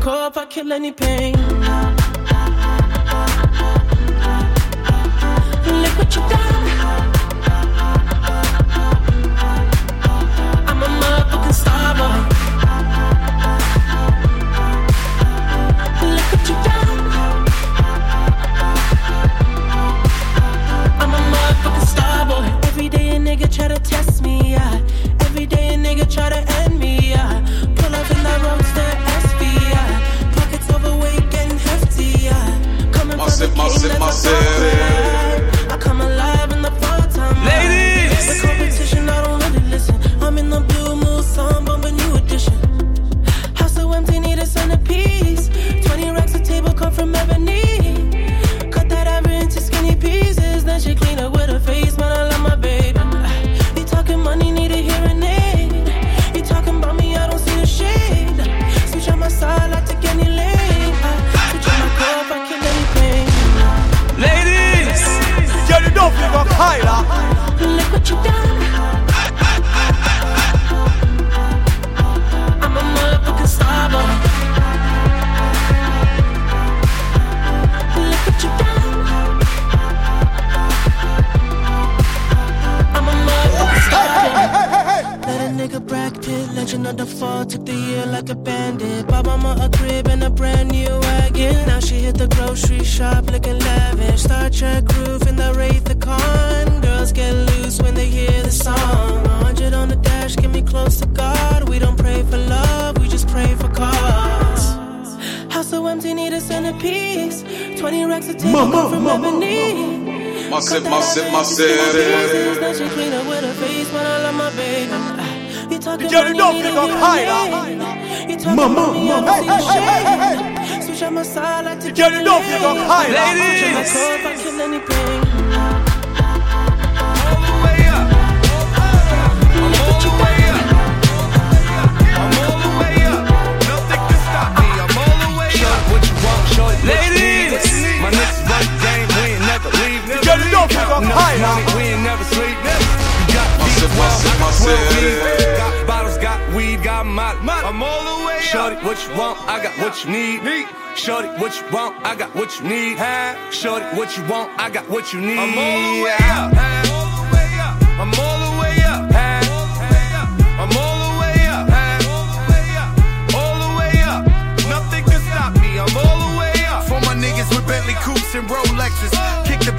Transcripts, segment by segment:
cope, I kill any pain. Look what you done. From Massive, the my baby. You talking Yo, you money, don't need feel a high, hearing aid. You talking Mama, mama. Hey, the hey, hey, hey, shade. Switch on my side, I take you don't leave. feel No high, money, we ain't never sleep. Got well, got 12 massive. beats. Got bottles, got weed, got molly. I'm all the way Shorty, what you want? I got what you need. Shorty, what you want? I got what you need. Shorty, what you want? I got what you need. I'm all the way up. I'm all the way up. I'm all the way up. I'm all the way up. All the way up. Nothing can stop me. I'm all the way up. For my niggas with Bentley coupes and Rolexes.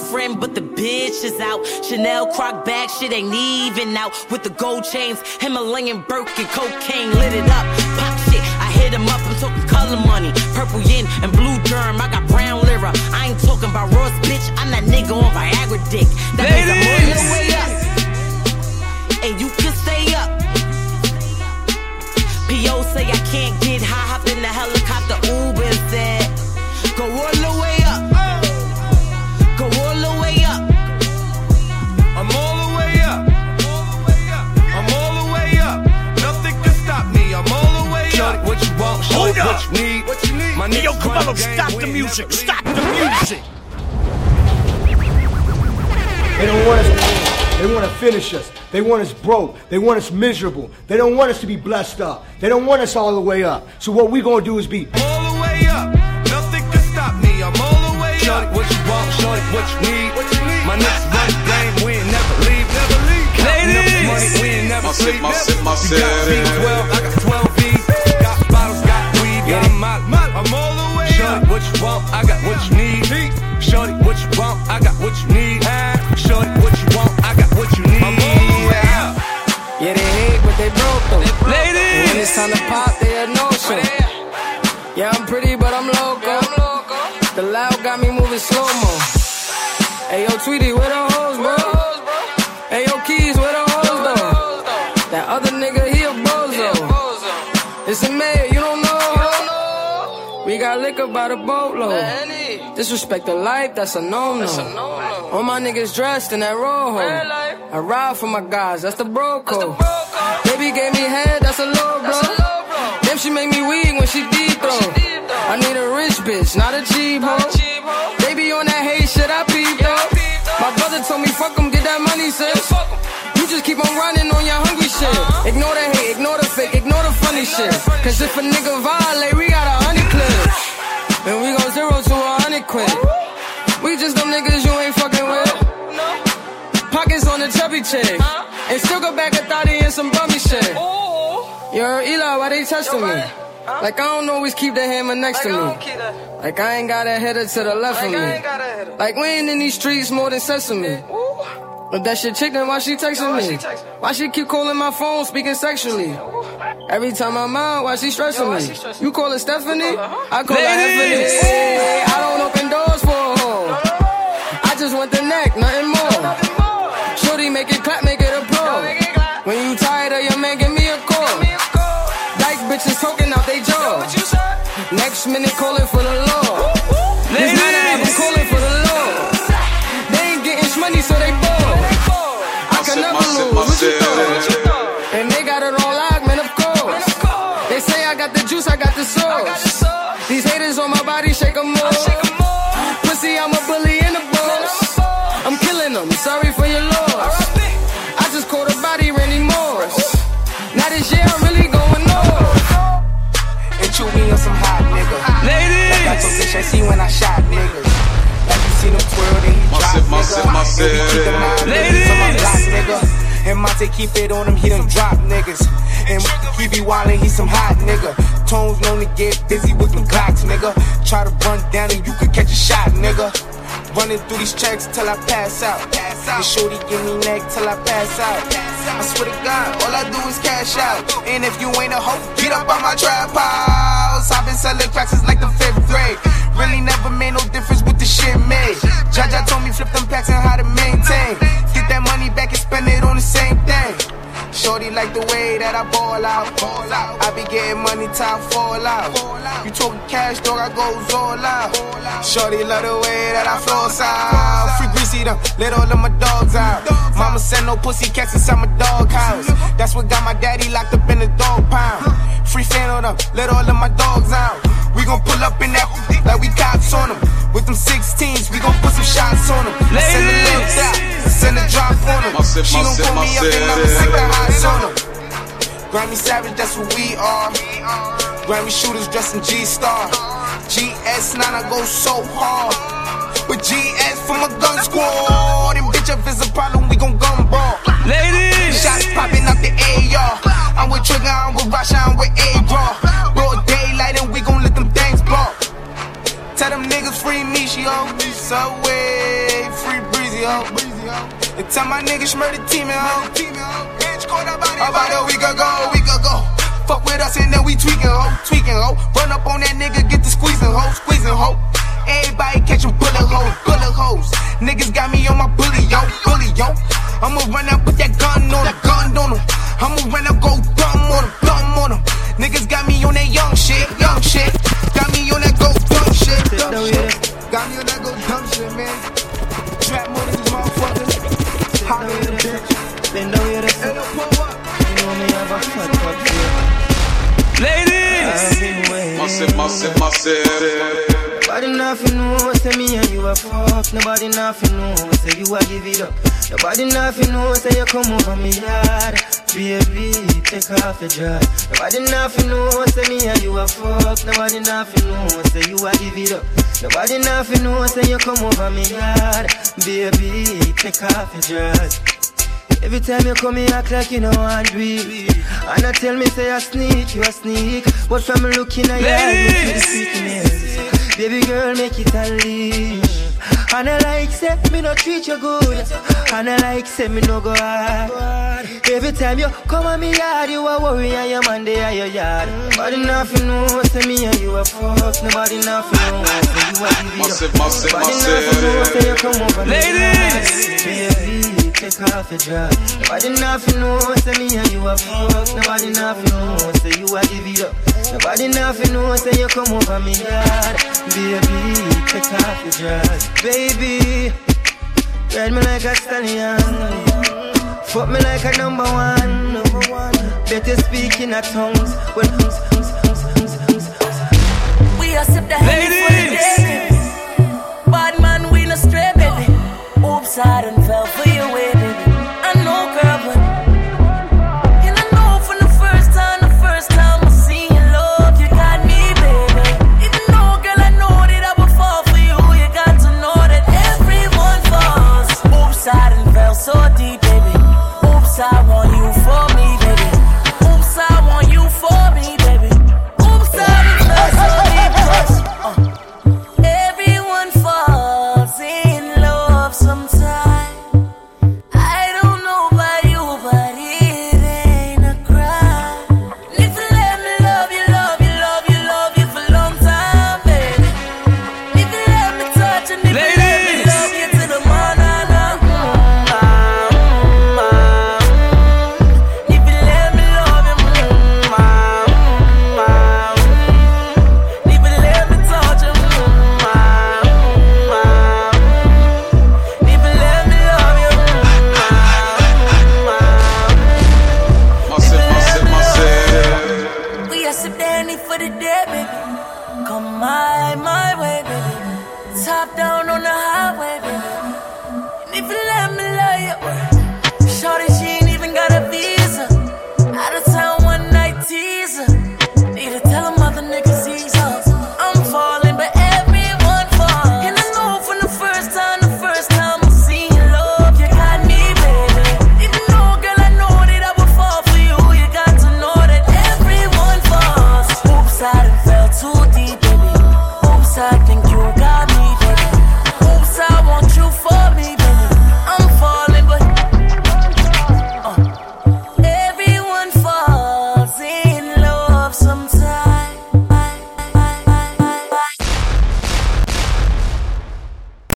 Girlfriend, but the bitch is out. Chanel croc bag, shit ain't even out. With the gold chains, Himalayan Birkin, cocaine lit it up. Pop shit, I hit him up. I'm talking color money, purple yin and blue germ. I got brown what you need? What you need? My Hey, yo, niggas come on, the stop the music. Stop the music. They don't want us. They want to finish us. They want us broke. They want us miserable. They don't want us to be blessed up. They don't want us all the way up. So what we gonna do is be all the way up. Nothing can stop me. I'm all the way Shorty, up. what you want? Shorty, what you need? What you need? My niggas run the game. We ain't never leave. Never leave. Counting up the money. We ain't never sleep. massive, You massive. got B12. 12 moving slow mo. Tweety, where the hoes, bro? Hey, yo, Keys, where the hoes, though? That other nigga, he a bozo. It's a mayor, you don't know? We got liquor by the boatload. Disrespect the life, that's a no-no. All my niggas dressed in that rojo. I ride for my guys, that's the bro code. Baby gave me head, that's a low bro. Damn, she make me weak when she deep throw. I need a rich bitch, not a cheap hoe. Ignore the hate, ignore the fake, ignore the funny shit. Cause if a nigga violate, we got a hundred clips. And we go zero to a hundred quid. We just them niggas you ain't fucking with. Pockets on the chubby chick. And still go back a thotty and some bummy shit. Yo, Eli, why they testing me? Like I don't always keep the hammer next to me. Like I ain't got a header to the left of me. Like we ain't in these streets more than sesame. But that shit chicken, why she texting me? Why she keep calling my phone, speaking sexually? Every time I'm out, why she stressing me? You call her Stephanie? I call her Stephanie. Hey, I don't open doors for a hoe. I just want the neck, nothing more. Shorty, make it clap, make it a pro. When you tired of your man, give me a call. Dyke bitches talking out they jaw. Next minute calling for the law. Got the juice, I got the sauce. These haters on my body, shake 'em off. Pussy, I'm a bully in the boss. I'm killing them, sorry for your loss. I just caught a body, Randy Moss. Now this year I'm really going north. And chew me on some hot nigga. Like I told bitch, I see when I shot niggas. Like you seen him twirl, then he drop Massive, nigga. massive, And we keep them on my block, nigga. And Monte keep it on him, he done drop niggas. And he be wildin', he some hot nigga. Tones known to get busy with them Glocks, nigga. Try to run down and you could catch a shot, nigga. Running through these checks till I pass out. And shorty give me neck till I pass out. I swear to God, all I do is cash out. And if you ain't a hoe, get up on my trap house. I've been selling cracks since like the fifth grade. Really never made no difference with the shit Like the way that I ball out. Ball out. I be getting money I fall out. You talking cash, dog, I goes all out. Shorty love the way that I floss out. Free greasy them, let all of my dogs out. Mama send no pussy cats inside my dog house. That's what got my daddy locked up in the dog pound. Free fan on them, let all of my dogs out. We gon' pull up in that like we cops on them. With them 16s, we gon' put some shots on them. Send a lift out, send a drop on them. Massive, She gon' massive, pull me up and I'ma massive. stick the highs on them. Grammy Savage, that's what we are. Grammy shooters dressed in G-Star. GS9, I go so hard. With GS from a gun squad. And bitch, if it's a problem, we gon' gun brawl. My niggas murder team ho. About a week ago, a week ago. Fuck with us and then we tweaking ho, tweaking ho. Run up on that nigga, get the squeezing ho, squeezing ho. Everybody catching bullet holes, bullet holes. Niggas got me on my bully yo, bully yo. I'ma run out, put that Massive, massive, massive. Nobody nothing know, say me and you a fuck. Nobody nothing know, say you a give it up. Nobody nothing know, say you come over me yard. Baby, take off your dress. Nobody nothing know, say me and you a fuck. Nobody nothing know, say you a give it up. Nobody nothing know, say you come over me yard. Baby, take off your dress. Every time you come, you act like you know I do it. And I tell me, say I sneak, you a sneak. But from looking at your eyes, me see the sweetness. Baby girl, make it unleash. And I like say me no treat you good. And I like say me no go hard. Every time you come on me yard, you a worry and your man there at your yard. Nobody nothing know say me and you a fuck. Nobody nothing know say you a give it up. Nobody nothing know say you come over Ladies! Off your dress. Nobody nothing know say me and you a fuck. Nobody nothing know say you a give it up. Nobody nothing know say you come over me yard. Baby, take off your dress. Baby, ride me like a stallion. Fuck me like a number one. Number one. Better speak in a tongues. When Danny day, baby. Come my, my way, baby. Top down on the highway, baby.